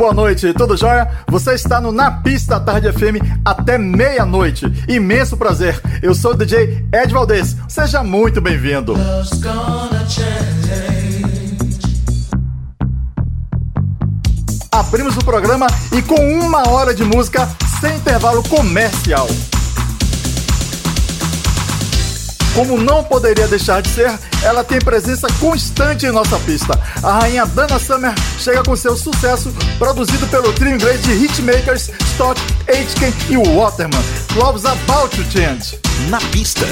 Boa noite, tudo jóia? Você está no Na Pista Tarde FM até meia-noite. Imenso prazer. Eu sou o DJ Ed Valdez. Seja muito bem-vindo. Abrimos o programa e com uma hora de música sem intervalo comercial. Como não poderia deixar de ser, ela tem presença constante em nossa pista. A rainha Dana Summer chega com seu sucesso, produzido pelo trio inglês de hitmakers Stock, Aitken e Waterman. Love's About to Change. Na pista.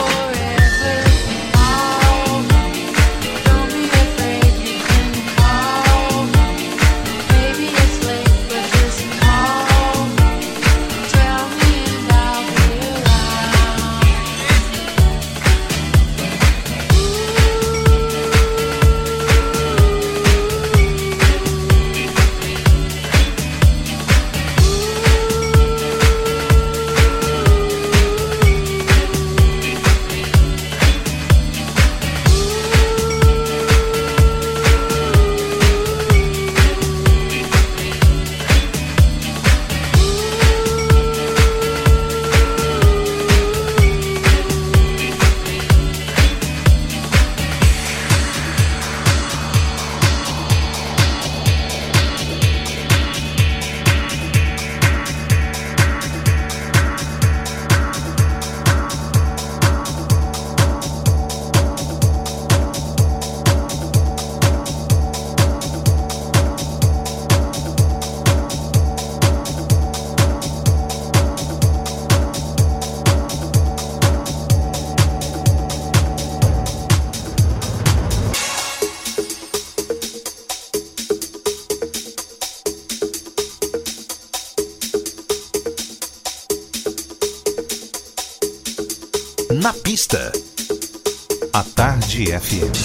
Oh. Tarde.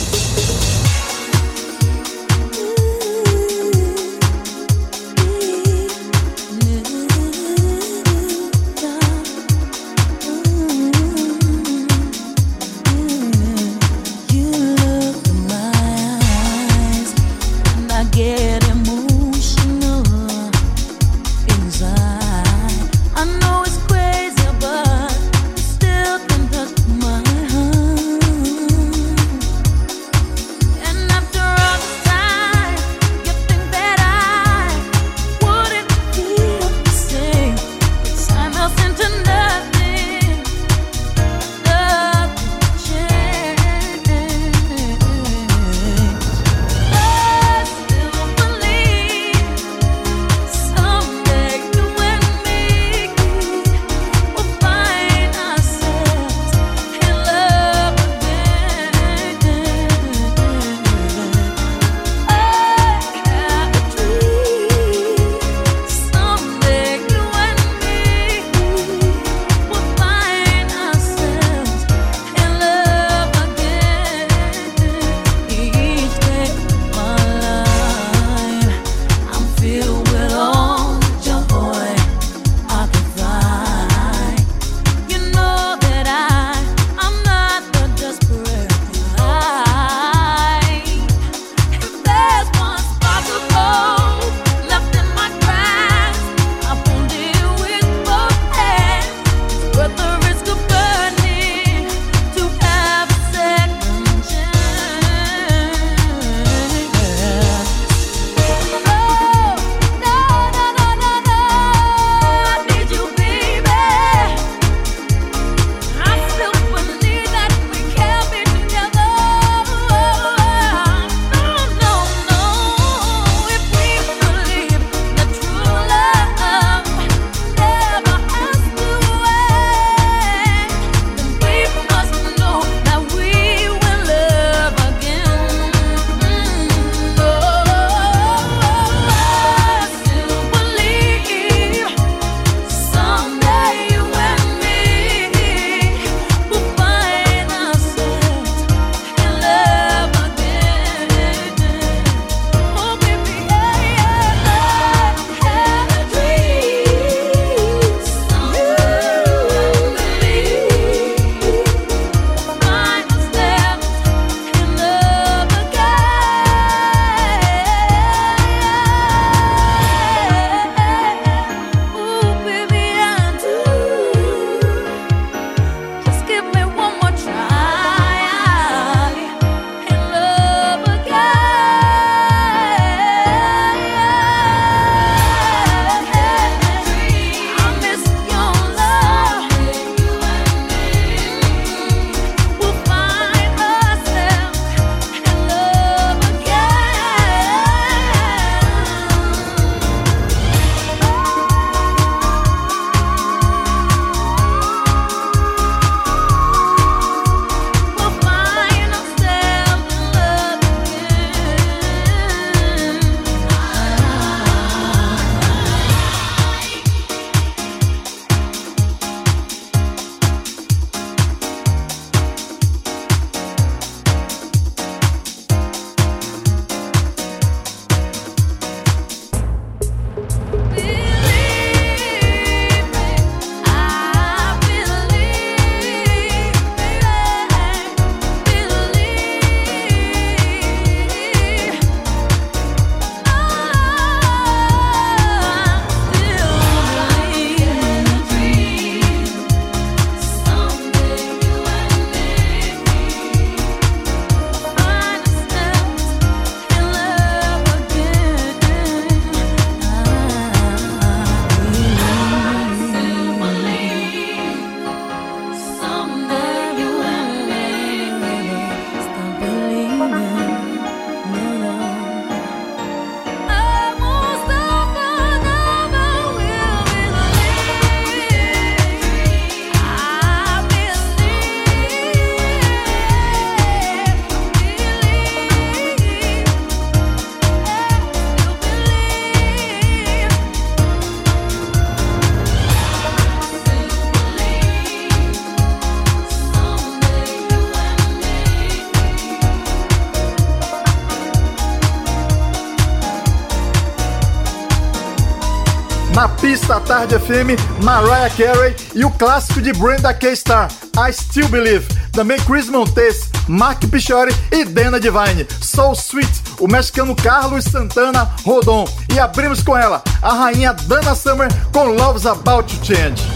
Pista Tarde FM, Mariah Carey e o clássico de Brenda K. Star, I Still Believe. Também Chris Montes, Mark Pichori e Dana Divine. Soul Sweet, o mexicano Carlos Santana Rodon. E abrimos com ela, a rainha Dana Summer com Love's About to Change.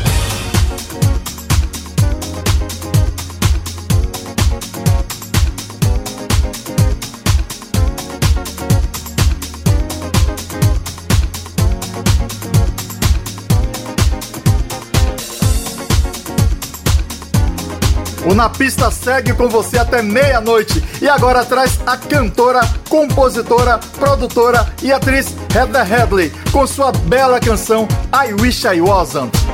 O Na Pista segue com você até meia-noite e agora traz a cantora, compositora, produtora e atriz Heather Headley com sua bela canção I Wish I Wasn't.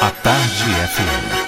A Tarde FM.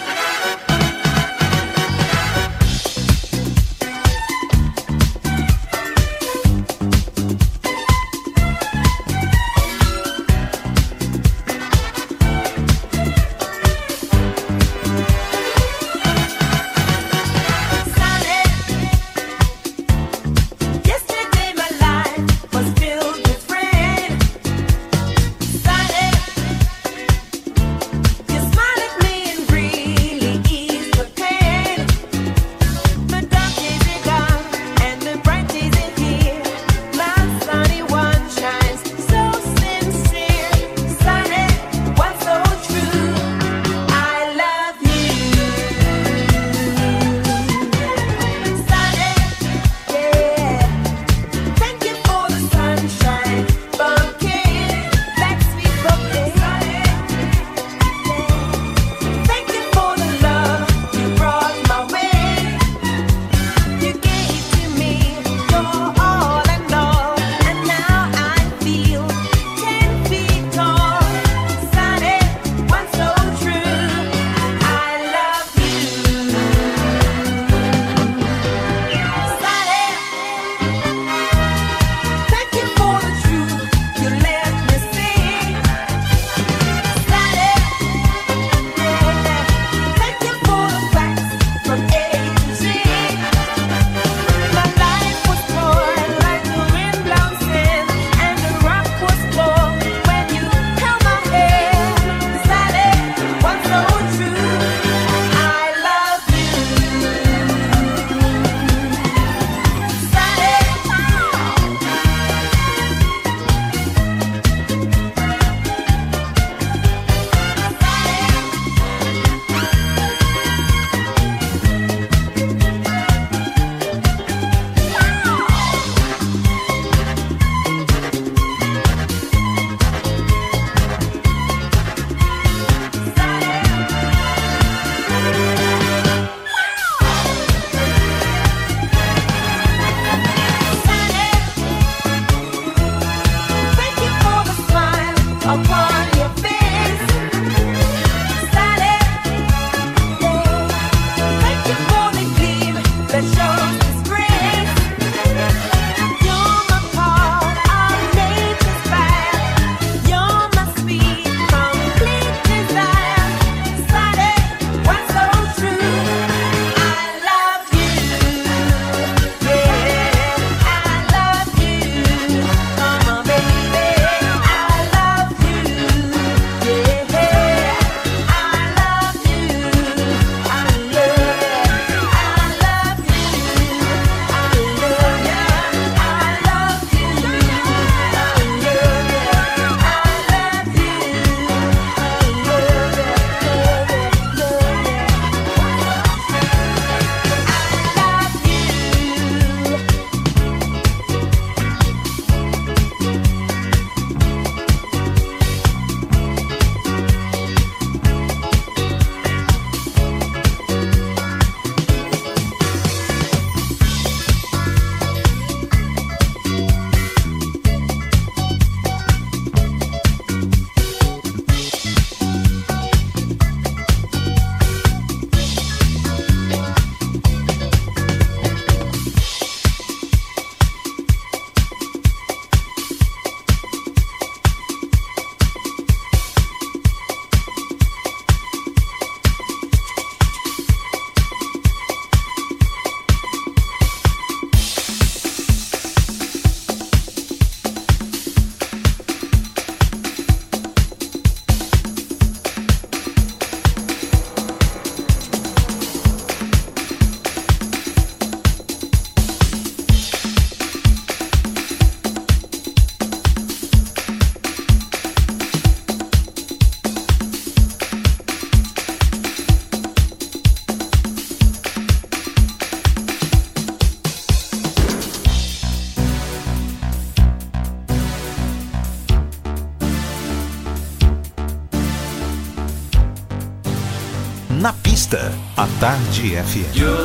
Media 100.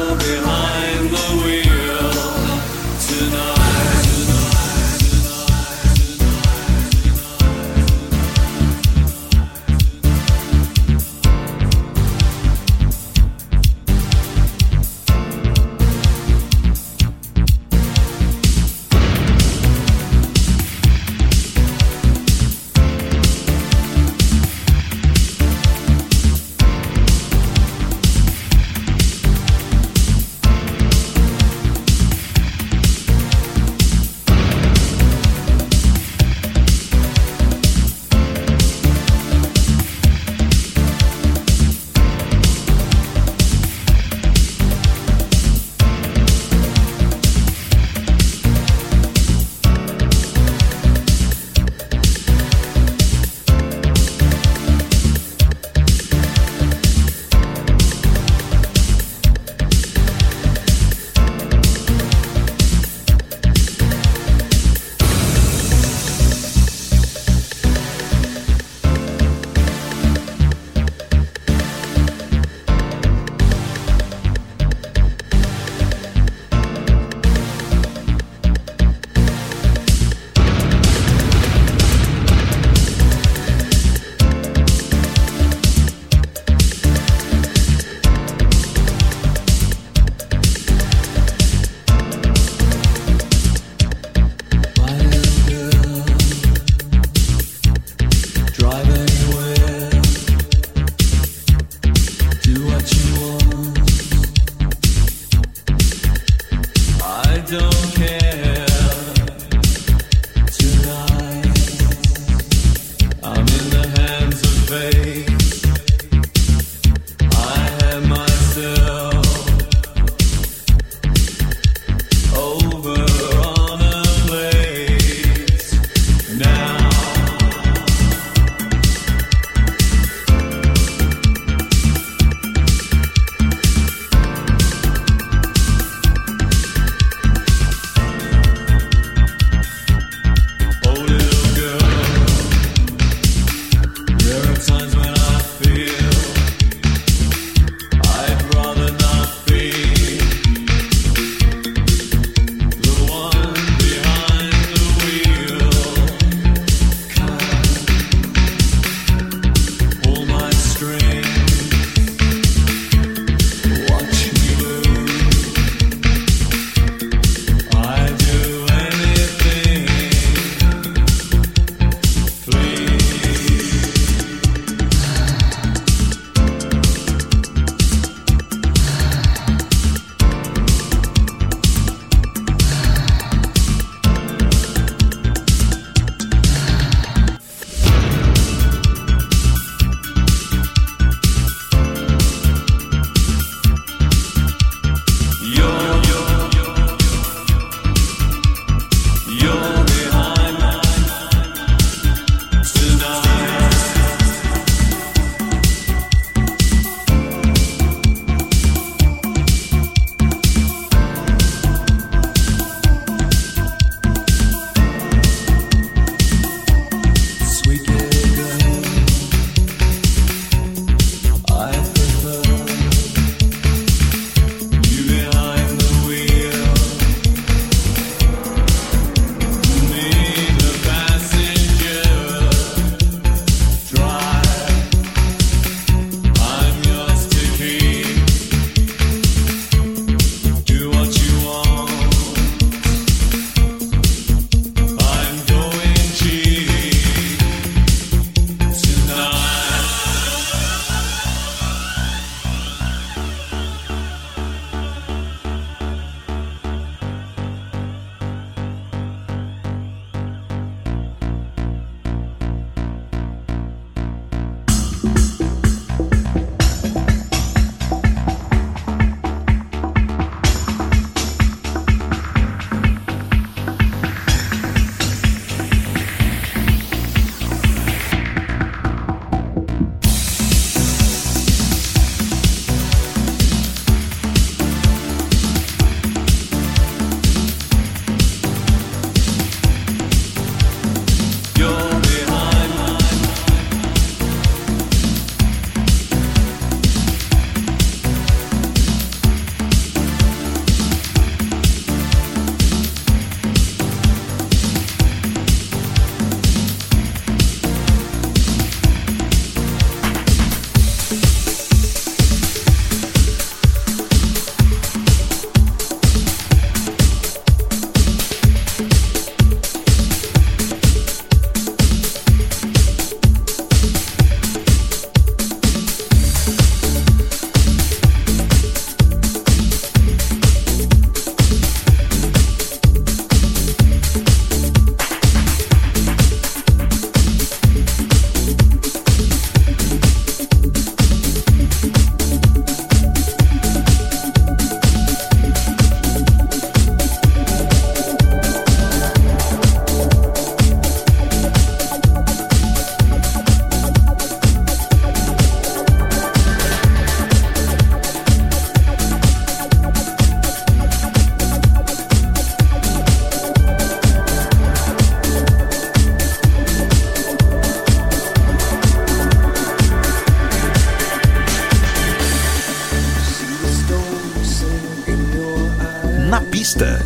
na pista.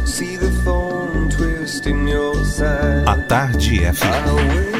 A Tarde é FM.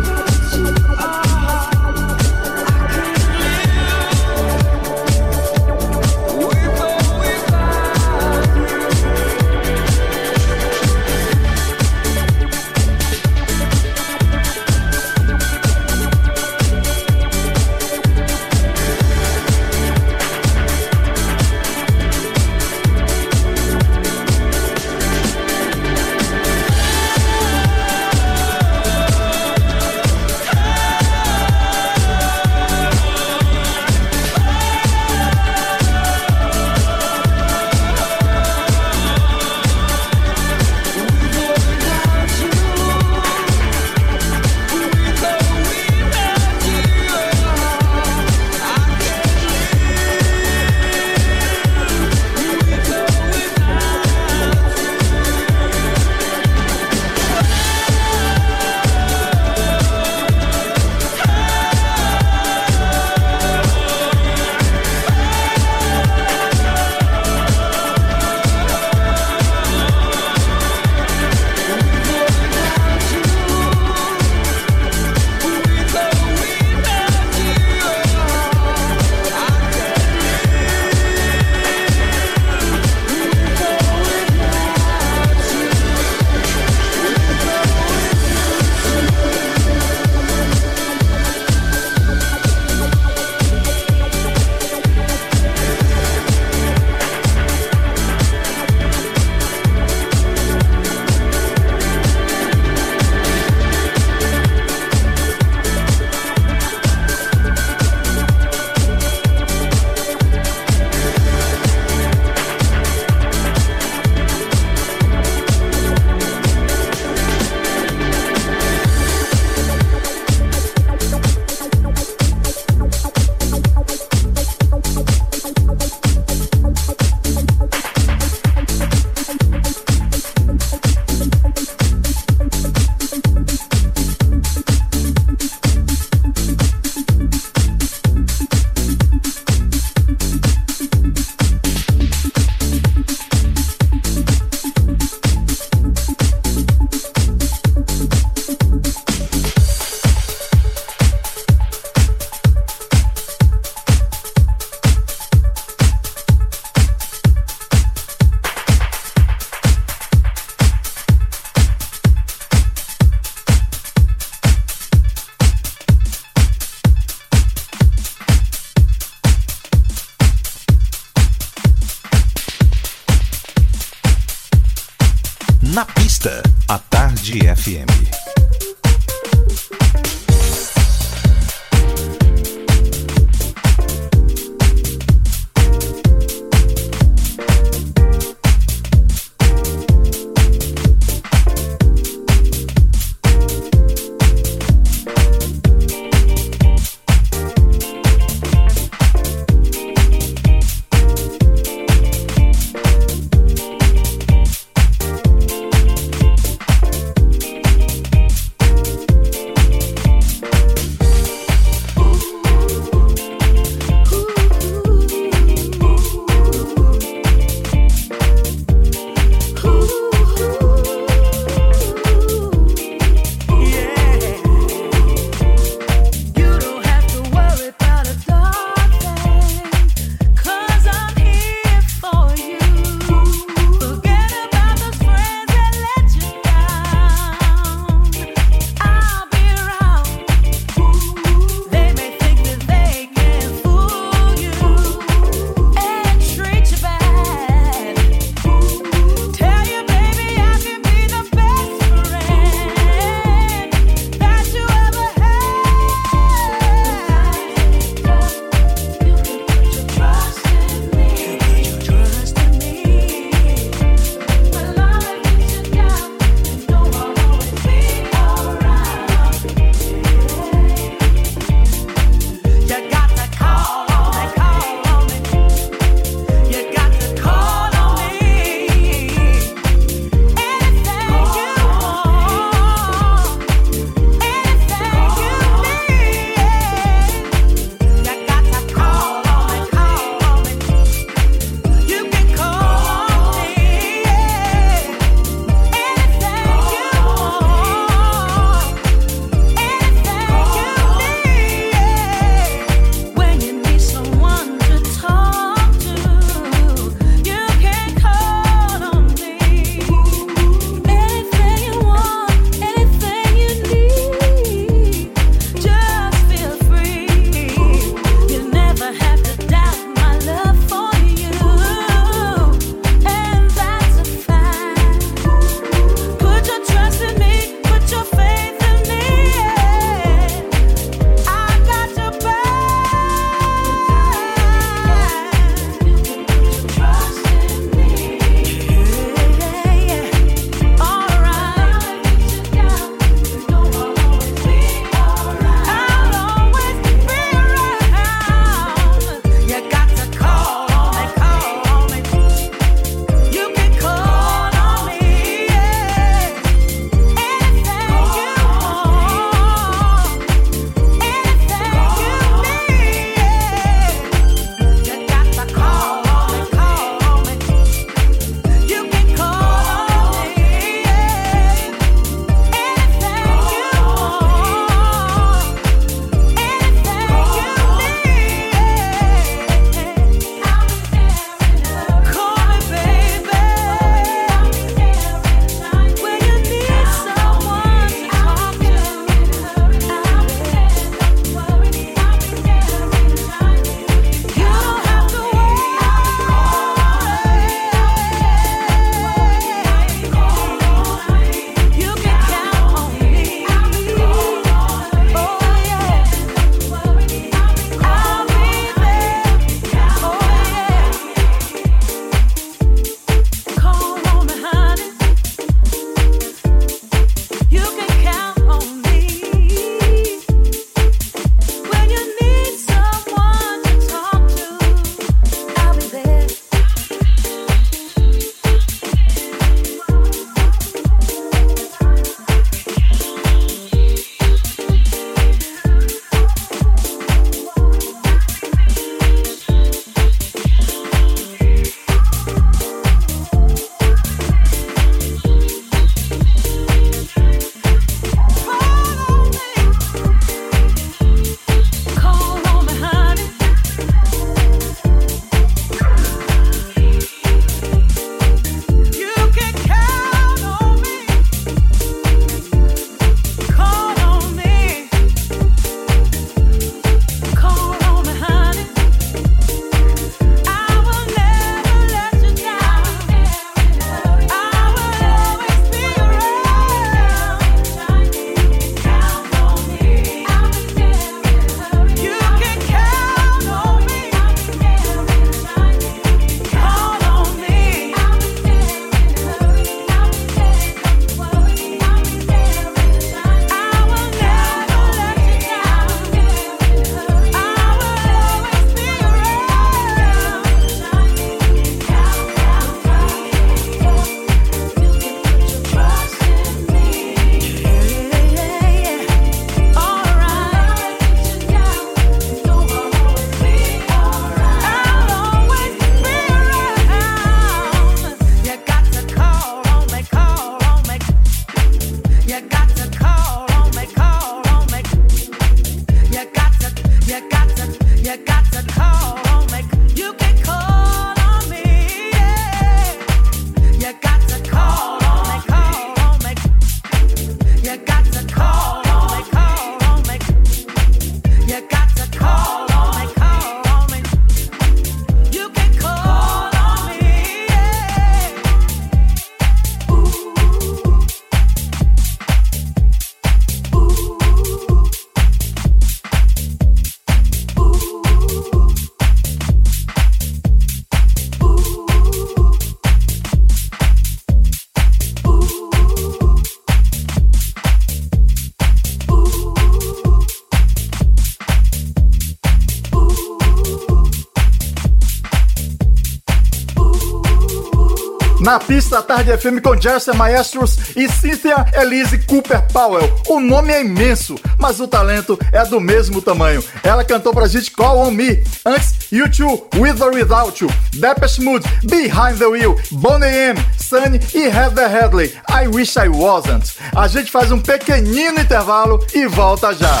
Tarde FM com Jesse Maestros e Cynthia Elise Cooper Powell. O nome é imenso, mas o talento é do mesmo tamanho. Ela cantou pra gente Call On Me. Antes, U2, With or Without You, Depeche Mode, Behind the Wheel, Bonnie M, Sunny e Heather Headley, I Wish I Wasn't. A gente faz um pequenino intervalo e volta já.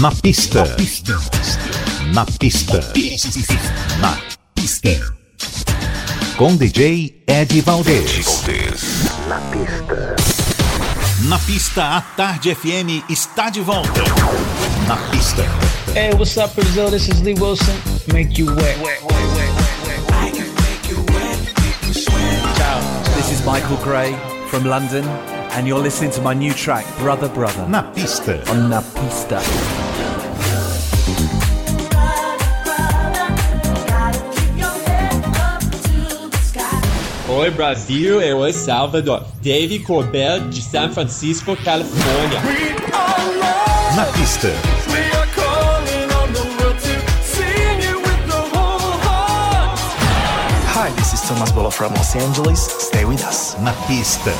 Na pista. Na pista. Na pista. Na pista com DJ Ed Valdez. Na pista. Na pista, a Tarde FM está de volta. Na pista. Hey, what's up, Brazil? This is Lee Wilson. Make you wet. wet, wet, wet I can make you wet, make you sweat. Ciao. This is Michael Gray from London, and you're listening to my new track, Brother Brother. Na pista. On Na Pista. Oi Brasil, eu é Salvador. Dave Corbell de San Francisco, Califórnia. Na pista. Hi, this is Thomas Bolo from Los Angeles. Stay with us. Na pista.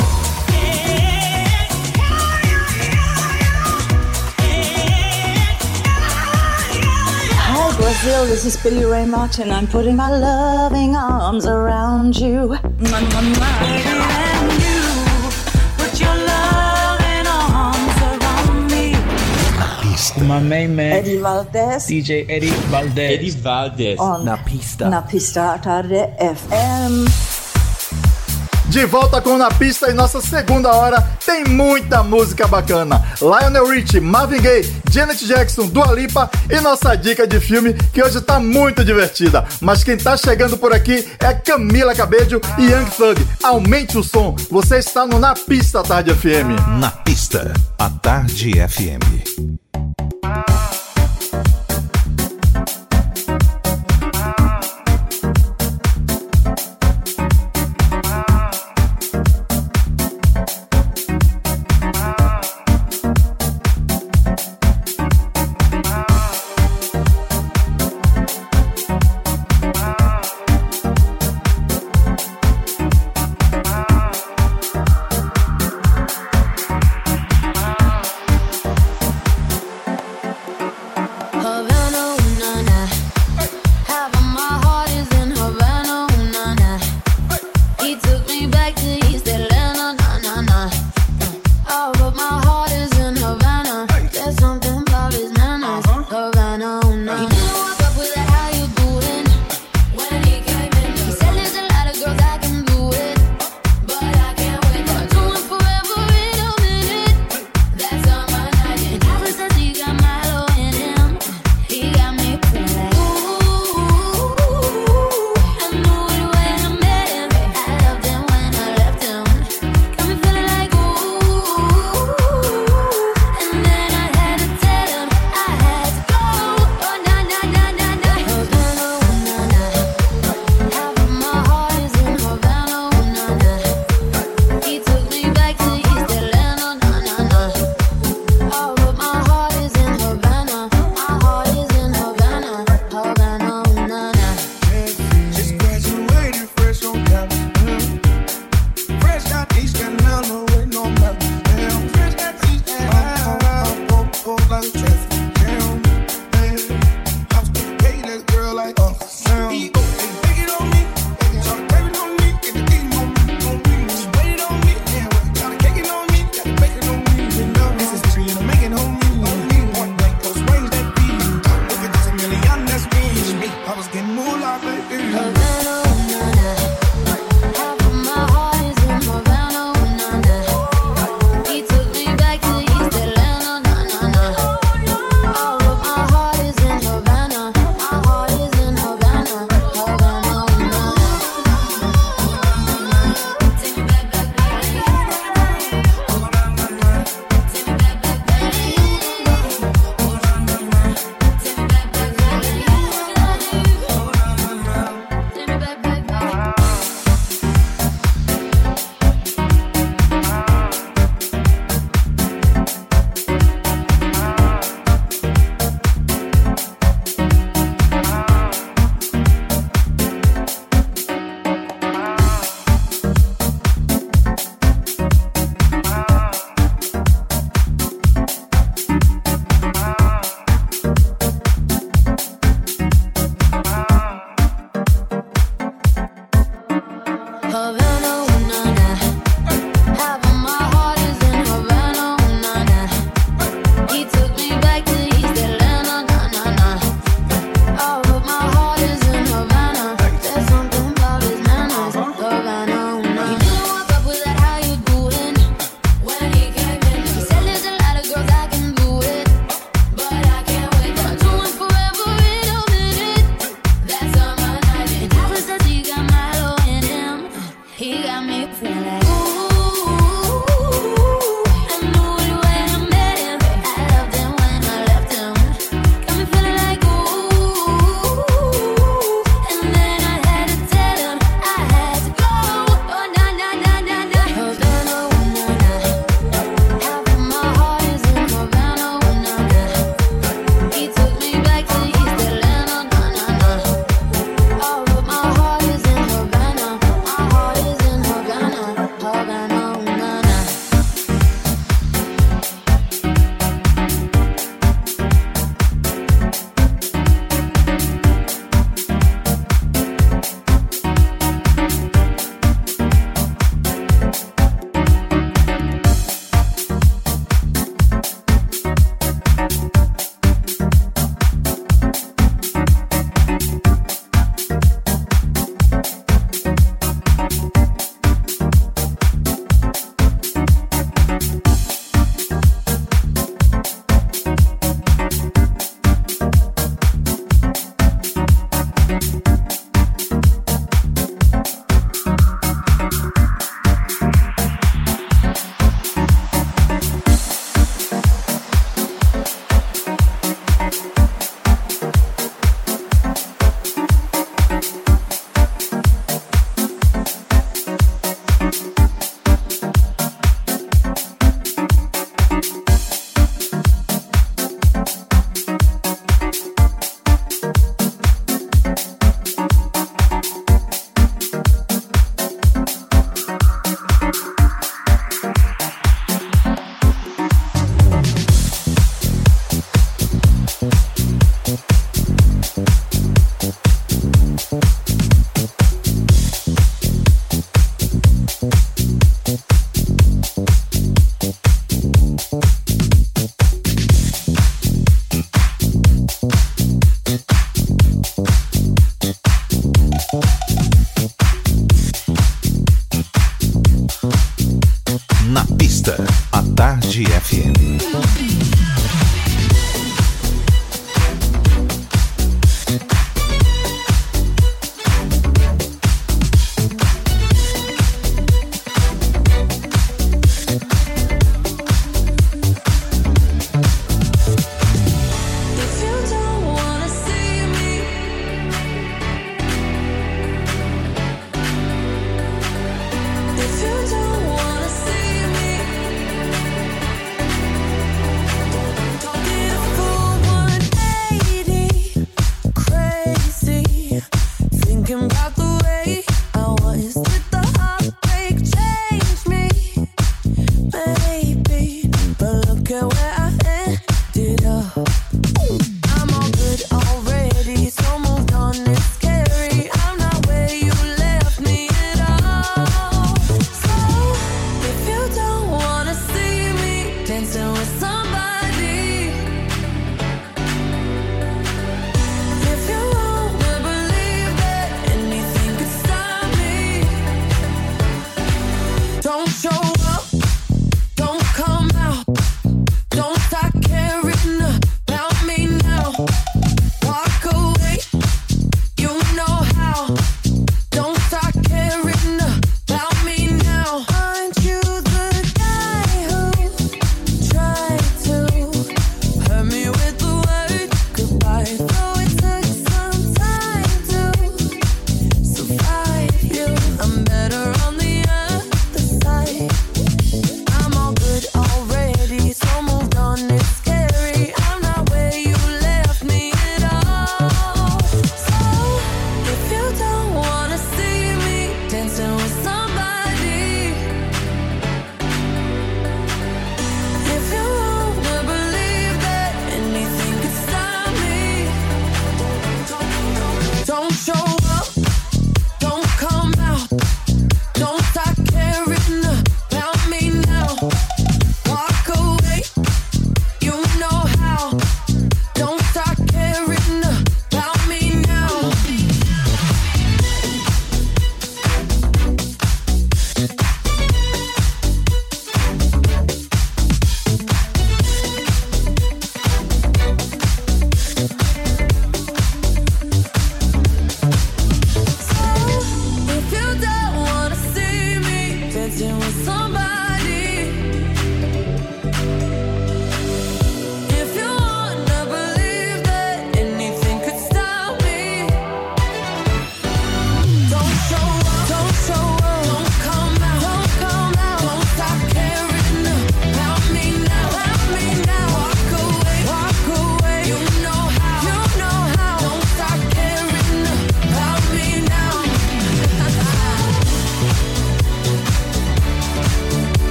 Brazil, this is Billy Ray Martin. I'm putting my loving arms around you. My main man, Eddie Valdez. DJ Eddie Valdez. Eddie Valdez. On Na pista. Na pista tarde FM. De volta com Na Pista em nossa segunda hora, tem muita música bacana. Lionel Richie, Marvin Gaye, Janet Jackson, Dua Lipa e nossa dica de filme que hoje tá muito divertida. Mas quem tá chegando por aqui é Camila Cabello e Young Thug. Aumente o som, você está no Na Pista Tarde FM. Na Pista, a Tarde FM.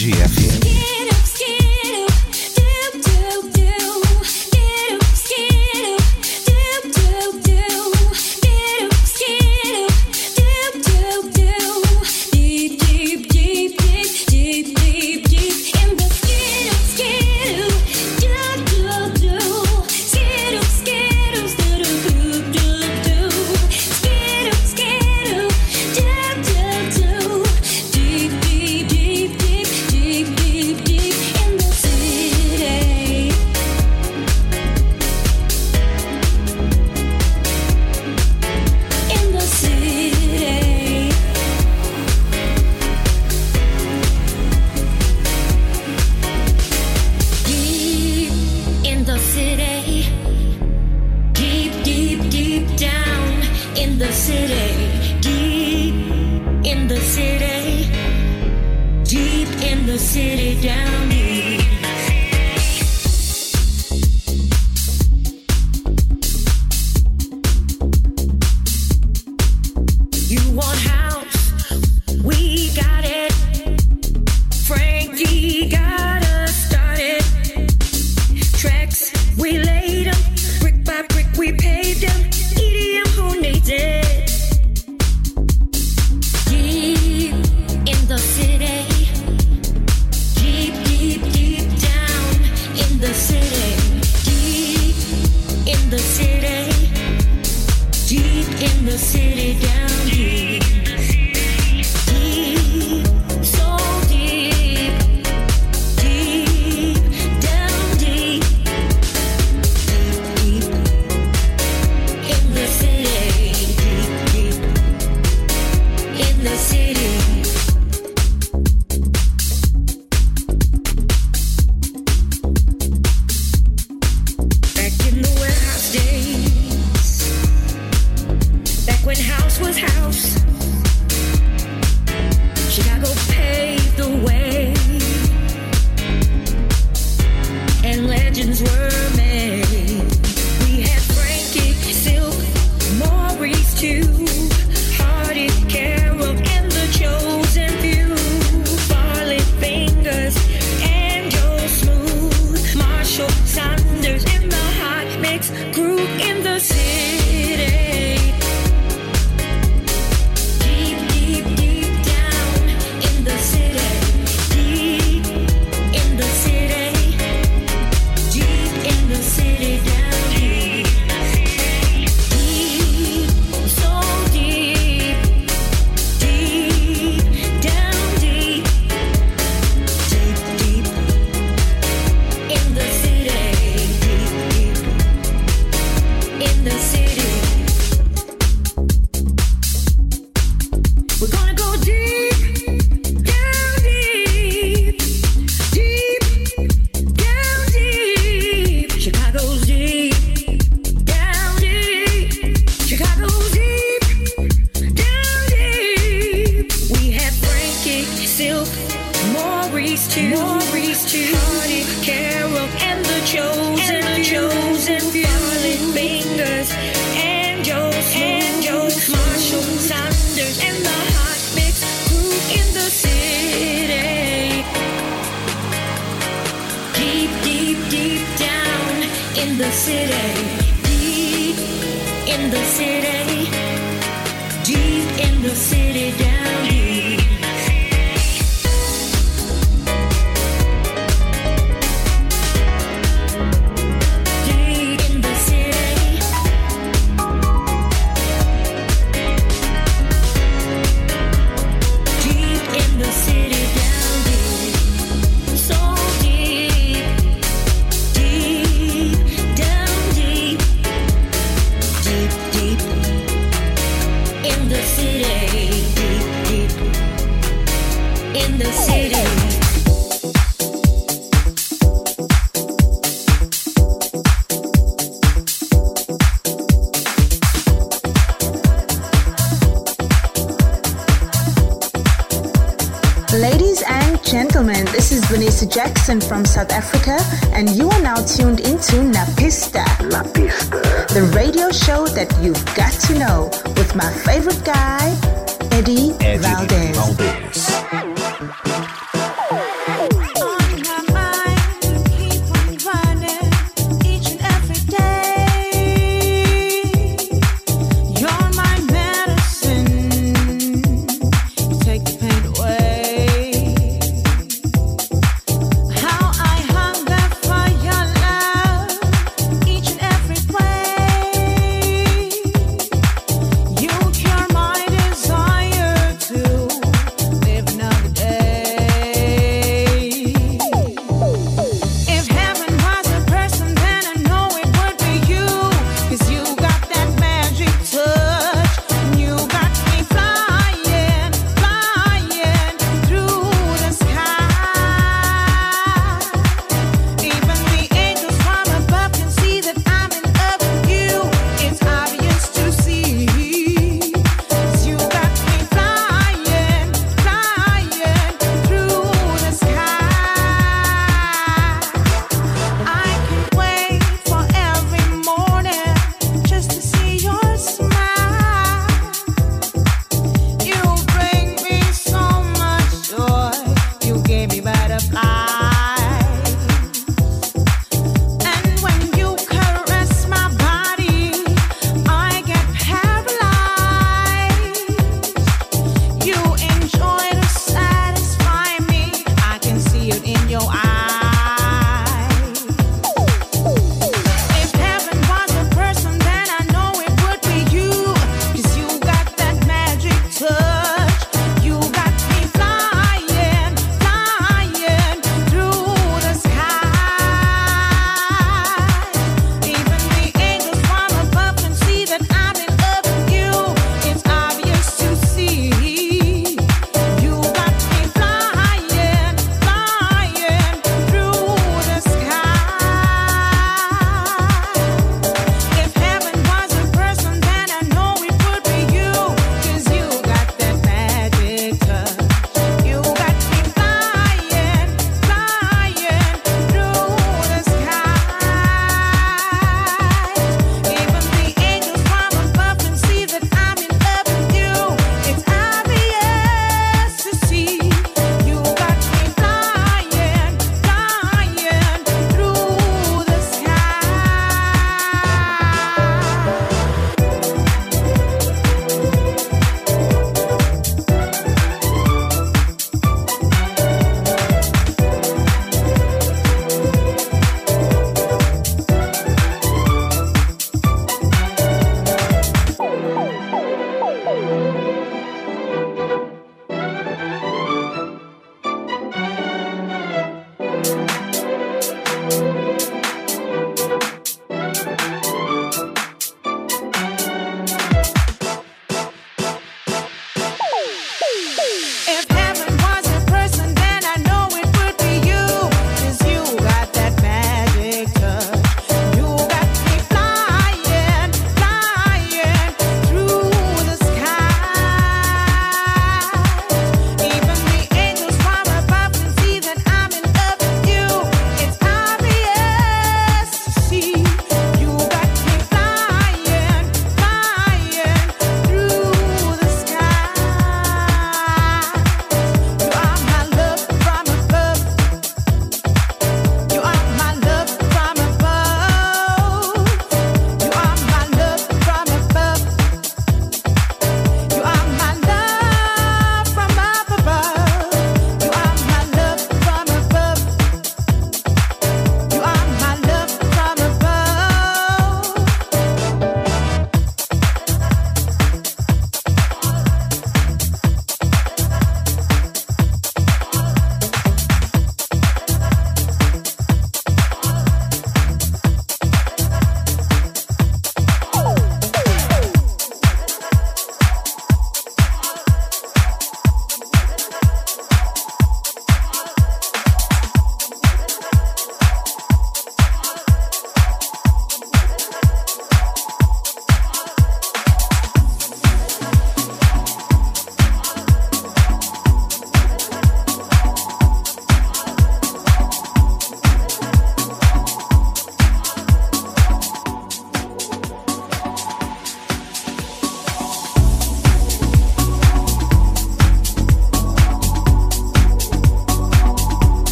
Tarde FM.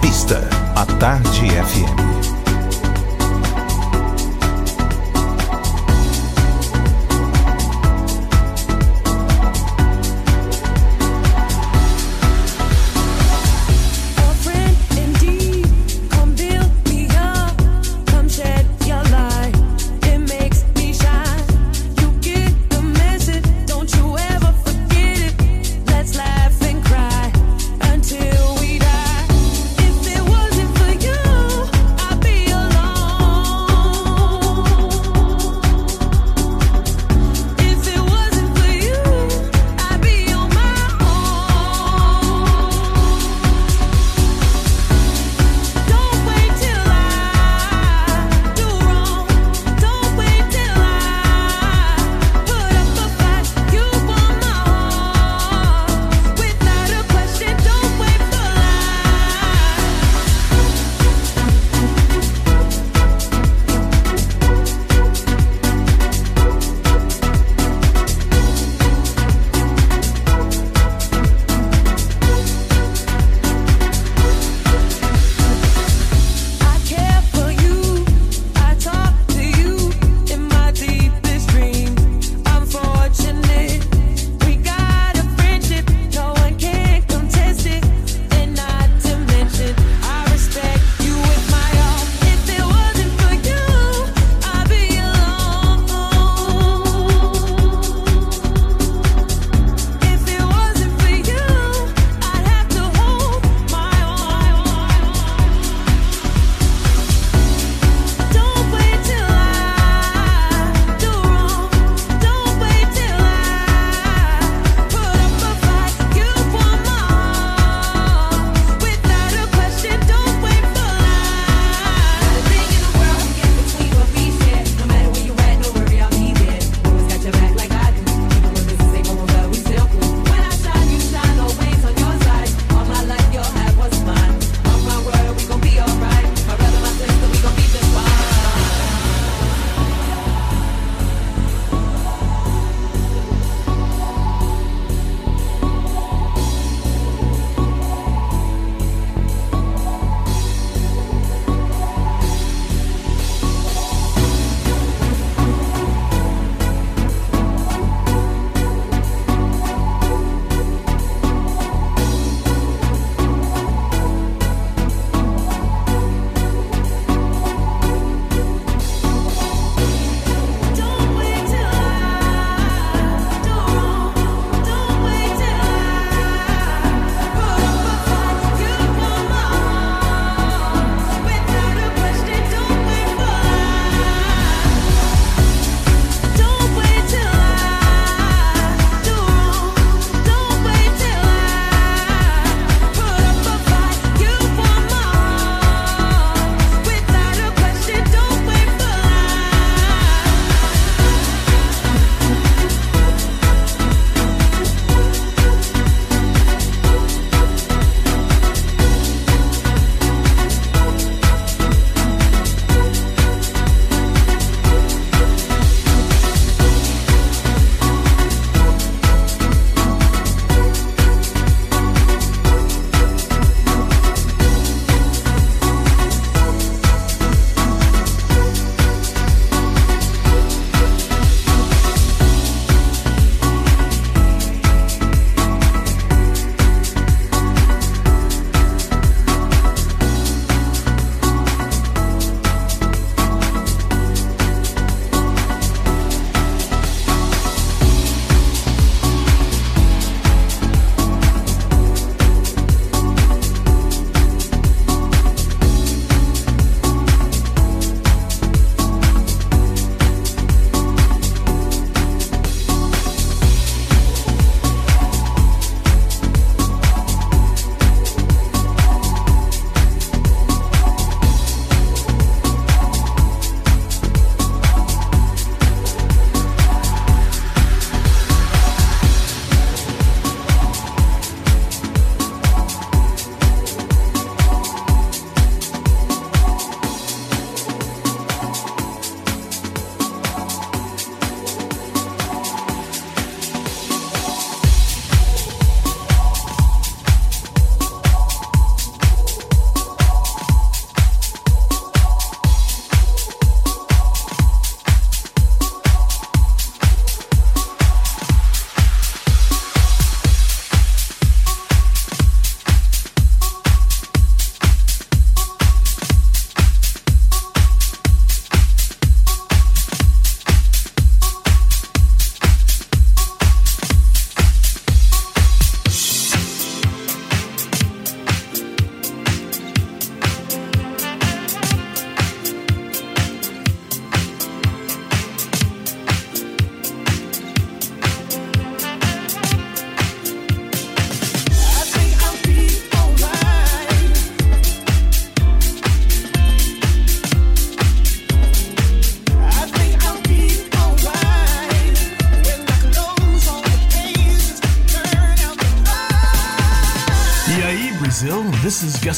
pista. A Tarde FM.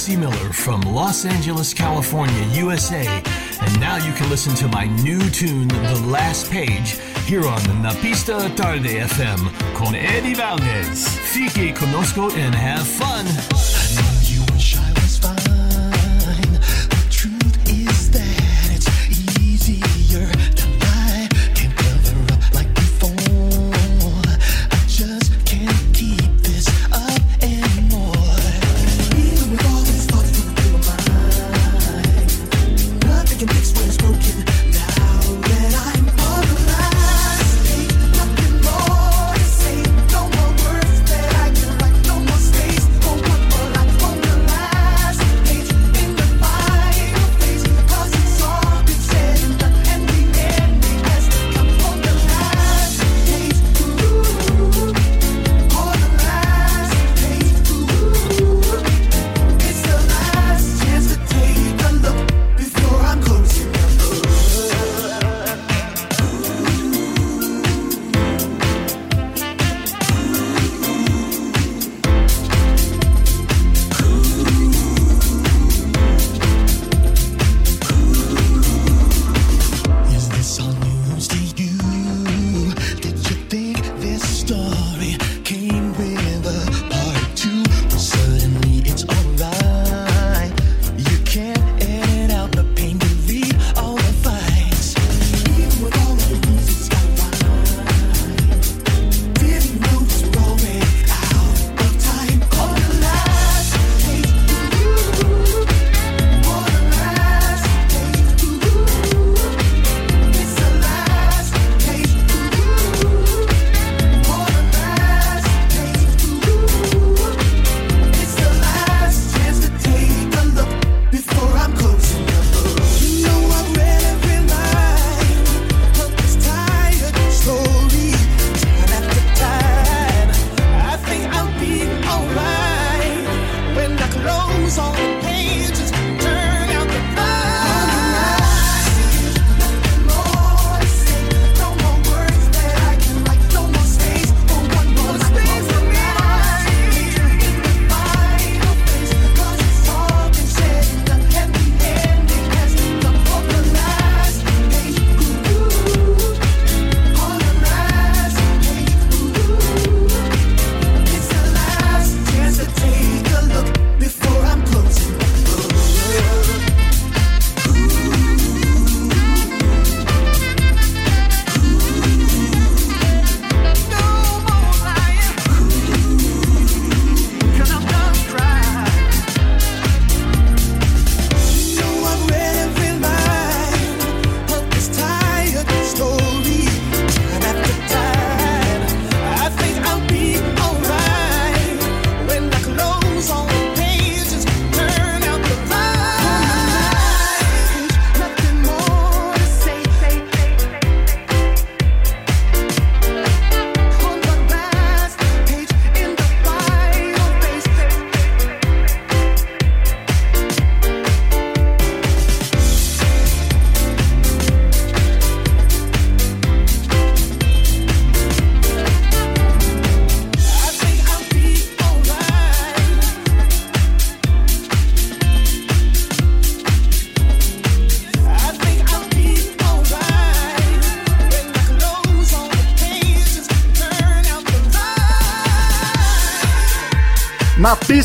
This Miller from Los Angeles, California, USA. And now you can listen to my new tune, The Last Page, here on the Napista Tarde FM con Eddie Valdez. Fique conosco and have fun. me.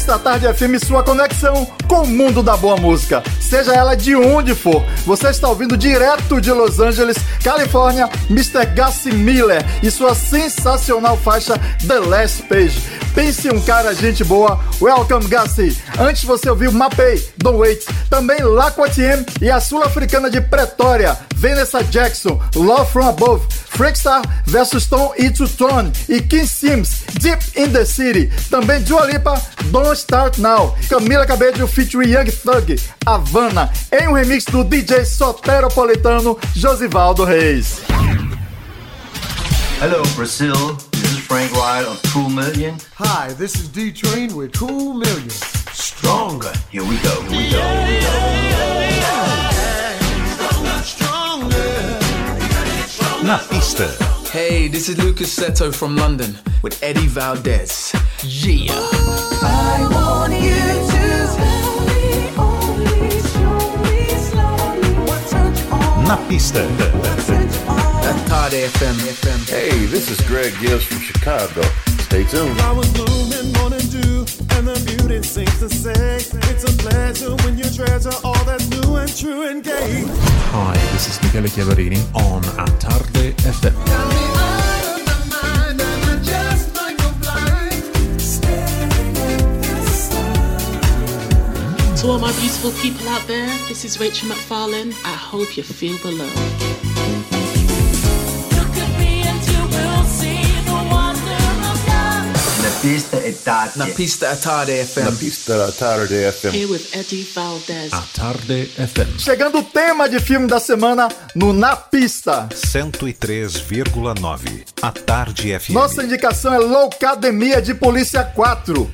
Pista Tarde FM, sua conexão com o mundo da boa música. Seja ela de onde for, você está ouvindo direto de Los Angeles, Califórnia, Mr. Gussie Miller e sua sensacional faixa The Last Page. Pense em um cara gente boa, welcome Gussie. Antes você ouviu Mapei, Don't Wait, também Laquatiem e a sul-africana de Pretória, Vanessa Jackson, Love From Above, Frankstar vs Stone e Two Tone e Kim Sims, Deep in the City. Também Dua Lipa, Don't Start Now. Camila Cabello featuring Young Thug, Havana, em um remix do DJ soteropolitano Josivaldo Reis. Hello, Brazil. This is Frank Wright of Cool Million. Hi, this is D Train with Cool Million. Stronger. Here we go. Here we go. Here we Na pista. Hey, this is Lucas Seto from London with Eddie Valdez. Yeah. Na pista. Todd FM. Hey, this is Greg Gibbs from Chicago. Stay tuned. I was blooming morning dew, and the beauty to say, It's a pleasure when you treasure all that's new and true and gay. Hi, this is Michele Chiaverini on A FM. All my beautiful people out there, this is Rachel McFarlane. I hope you feel the love. Na pista è tardi. Na pista è tarde FM. Na pista à tarde FM. Here with Eddie Valdez. A Tarde FM. Chegando o tema de filme da semana no Na Pista. 103,9. A Tarde FM. Nossa indicação é Loucademia de Polícia 4.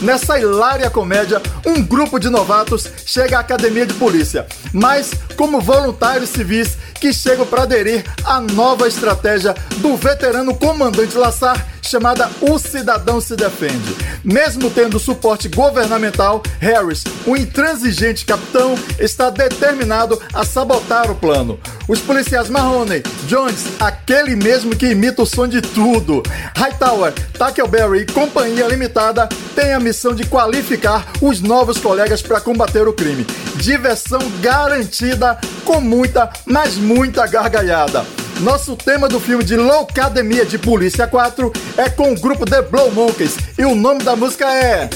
Nessa hilária comédia, um grupo de novatos chega à academia de polícia, mas como voluntários civis que chegam para aderir à nova estratégia do veterano comandante Lassar, chamada O Cidadão se Defende. Mesmo tendo suporte governamental, Harris, o intransigente capitão, está determinado a sabotar o plano. Os policiais Mahoney, Jones, aquele mesmo que imita o som de tudo, Hightower, Tackleberry e Companhia Limitada têm a missão de qualificar os novos colegas para combater o crime. Diversão garantida com muita, mas muita gargalhada. Nosso tema do filme de Loucademia de Polícia 4 é com o grupo The Blow Monkeys e o nome da música é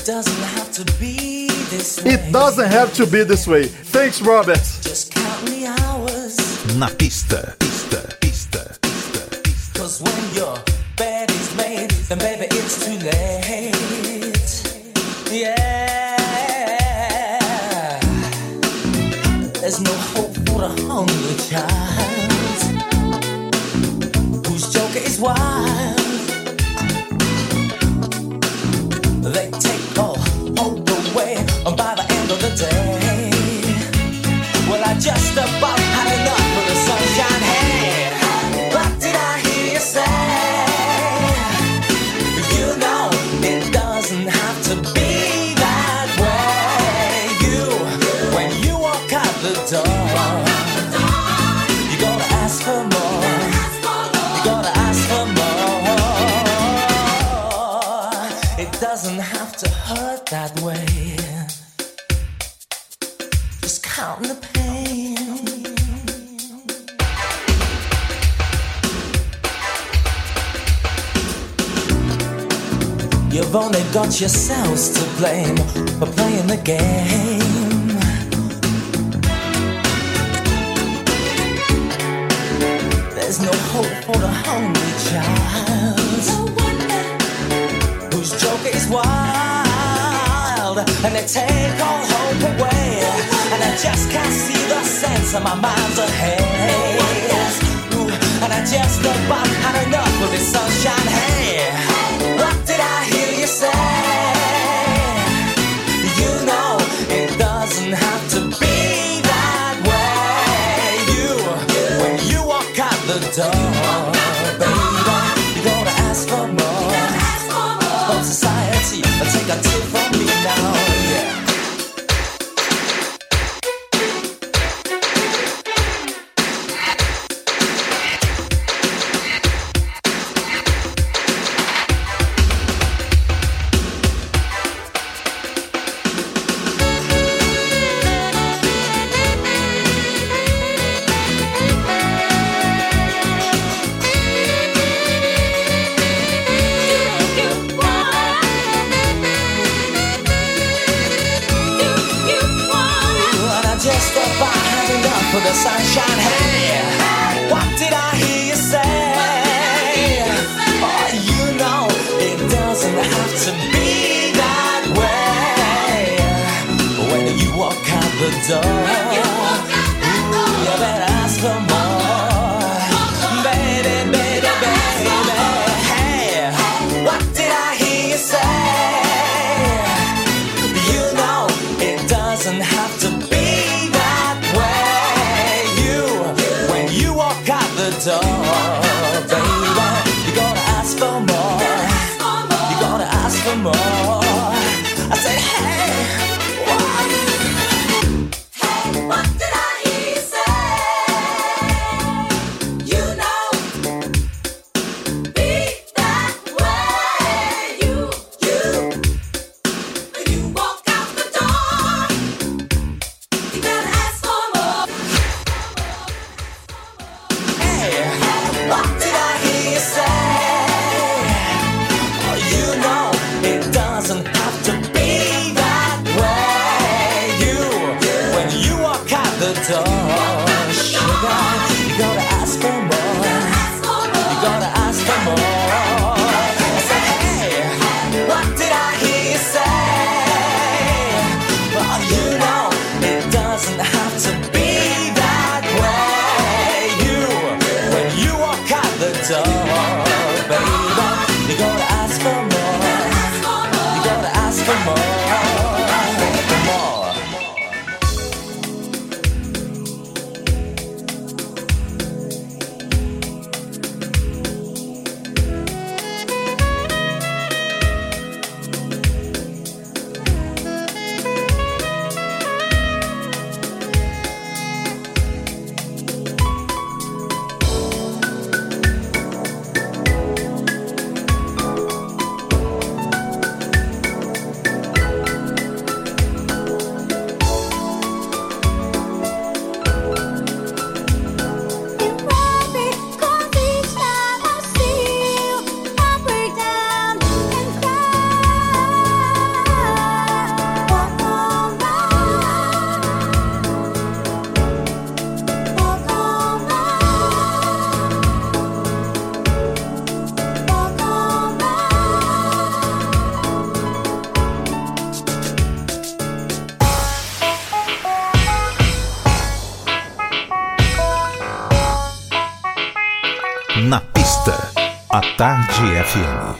It Doesn't Have to Be This Way. Thanks, Robert. Na pista. Pista. Pista. Pista. Cause when your bed is made, then baby it's too late. Yeah. There's no hope for hungry child whose joker is wild. They take all hope away by the end of the day. You've only got yourselves to blame for playing the game. There's no hope for the hungry child No wonder whose joke is wild, and they take all hope away. And I just can't see the sense of my mind's ahead. Ooh, and I just about had enough of this sunshine. Hey, what did I hear you Tarde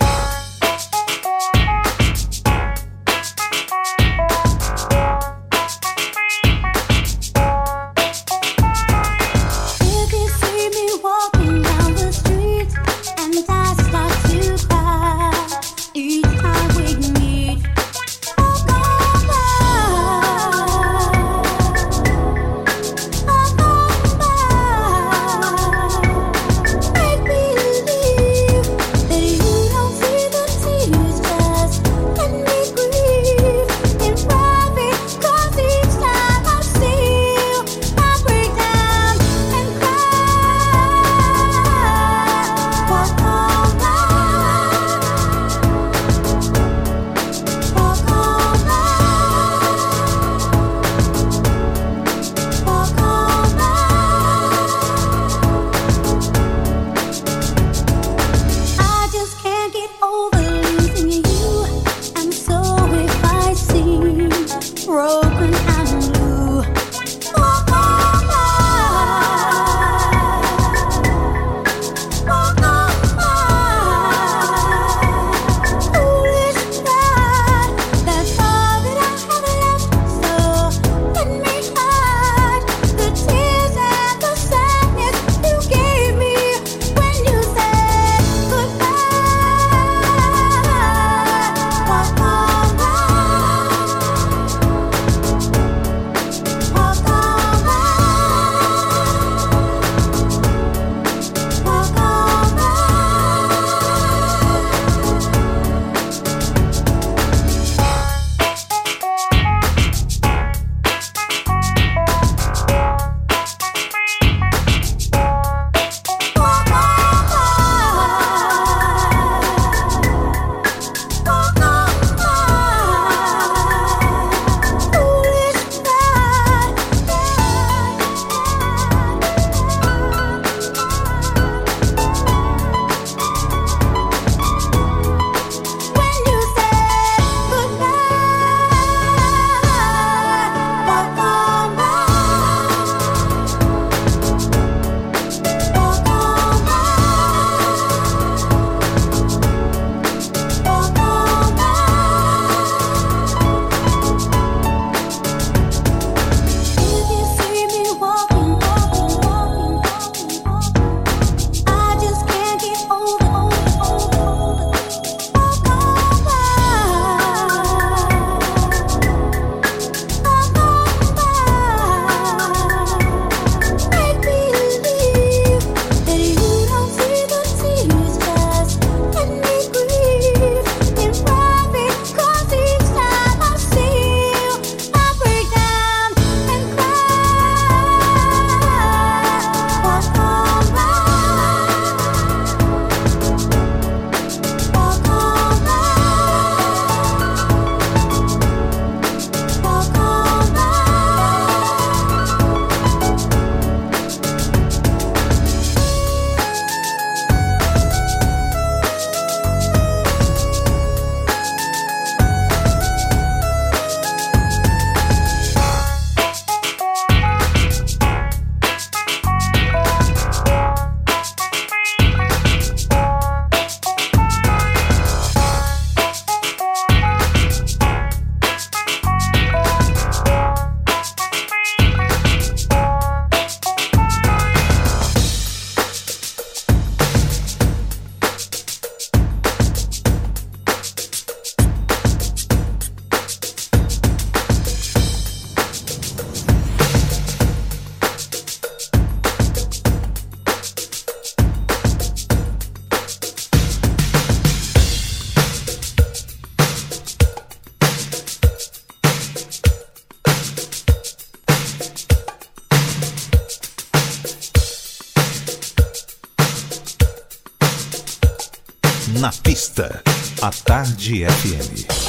A Tarde FM.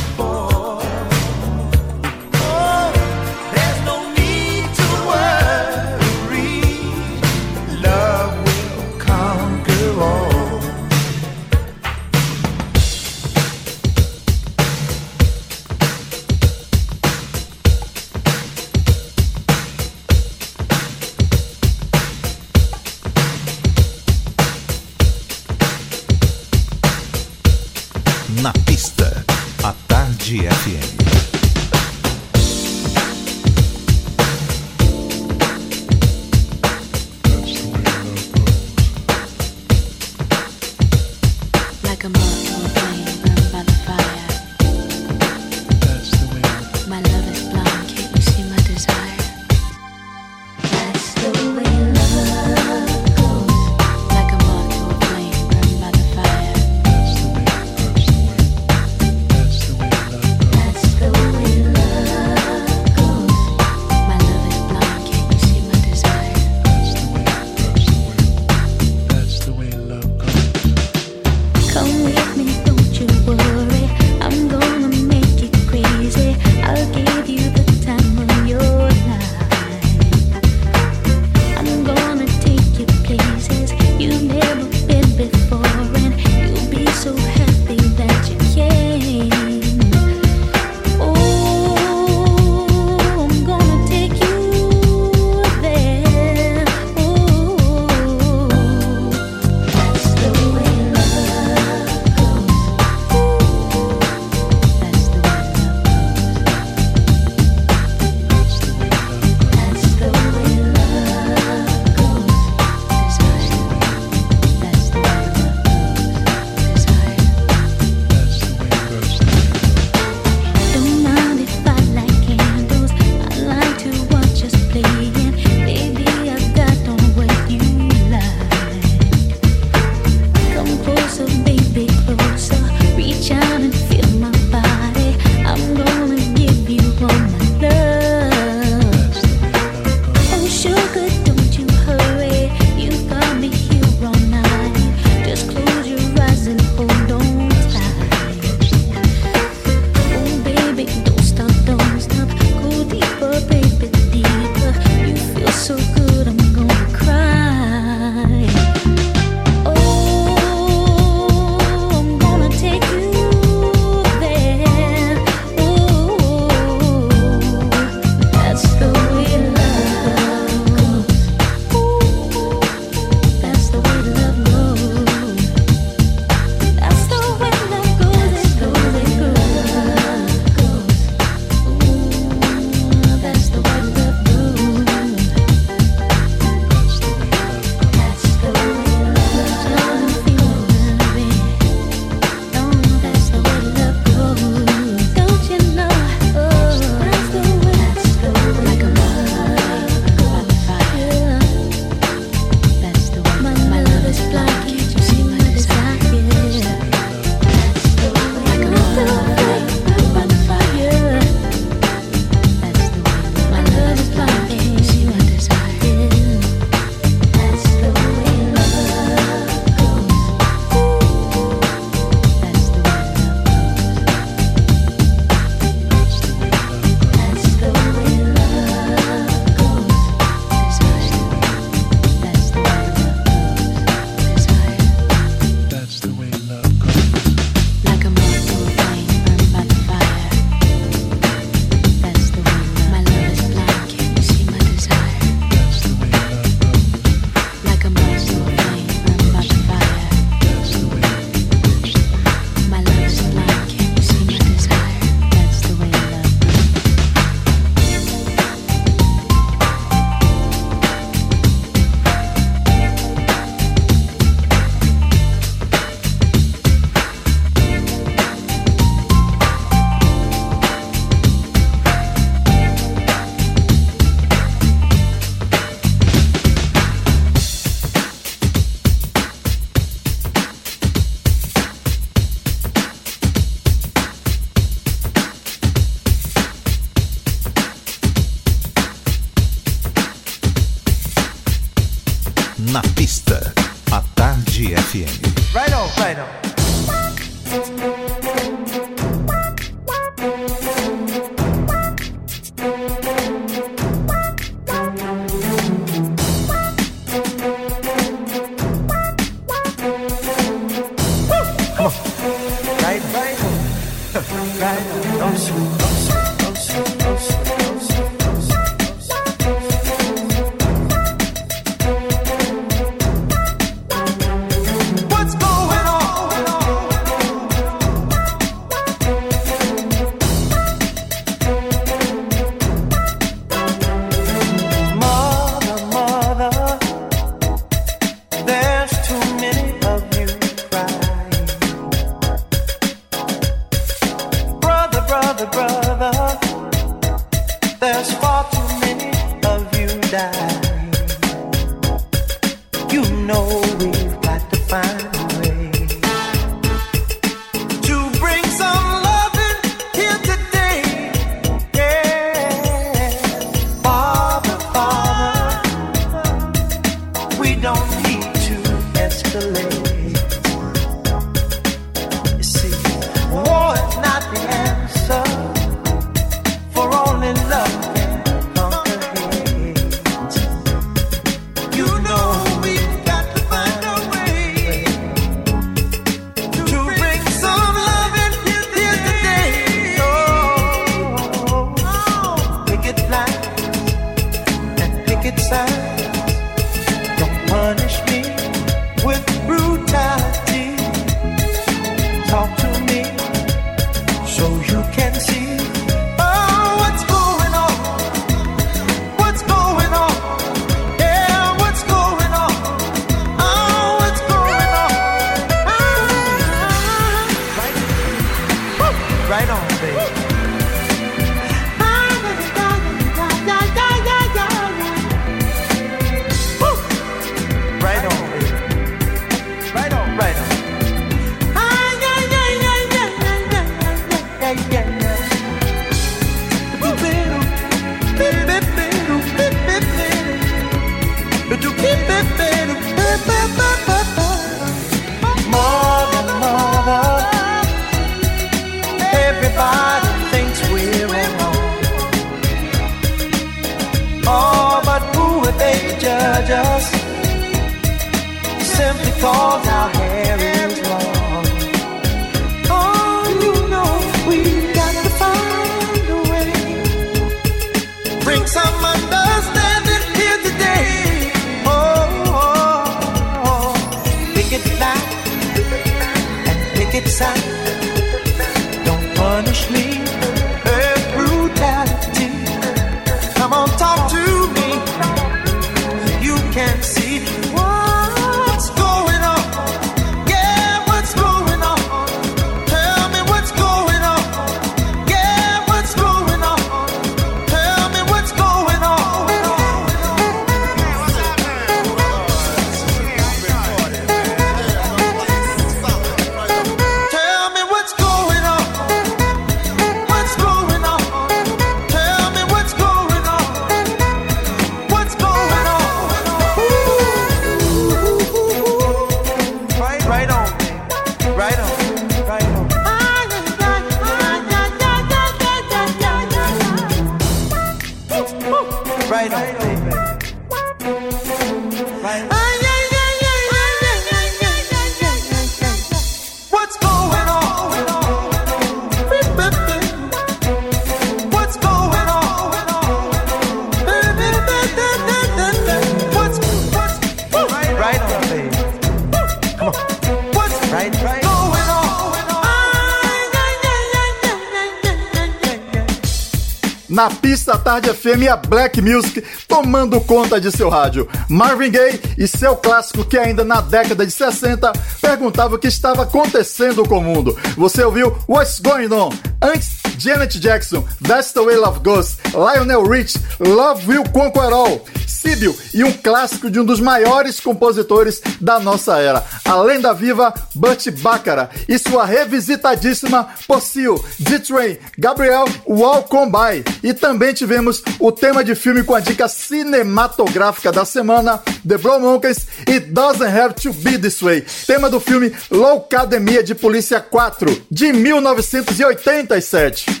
Tarde FM e a Black Music tomando conta de seu rádio. Marvin Gaye e seu clássico que ainda na década de 60 perguntava o que estava acontecendo com o mundo. Você ouviu What's Going On? Antes, Janet Jackson, That's the Way Love Goes, Lionel Rich, Love Will Conquer All, Sibyl e um clássico de um dos maiores compositores da nossa era a lenda viva Butch Baccara e sua revisitadíssima Possil, D-Train, Gabriel Walcombe. E também tivemos o tema de filme com a dica cinematográfica da semana, The Blow Monkeys e Doesn't Have to Be This Way, tema do filme Loucademia de Polícia 4, de 1987.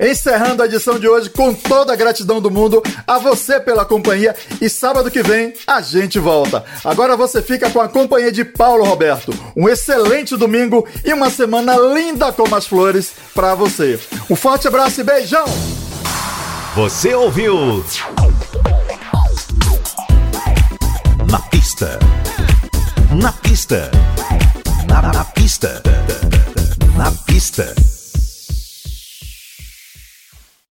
Encerrando a edição de hoje com toda a gratidão do mundo a você pela companhia e sábado que vem a gente volta. Agora você fica com a companhia de Paulo Roberto. Um excelente domingo e uma semana linda como as flores pra você. Um forte abraço e beijão! Você ouviu? Na pista. Na pista. Na, na pista. Na pista.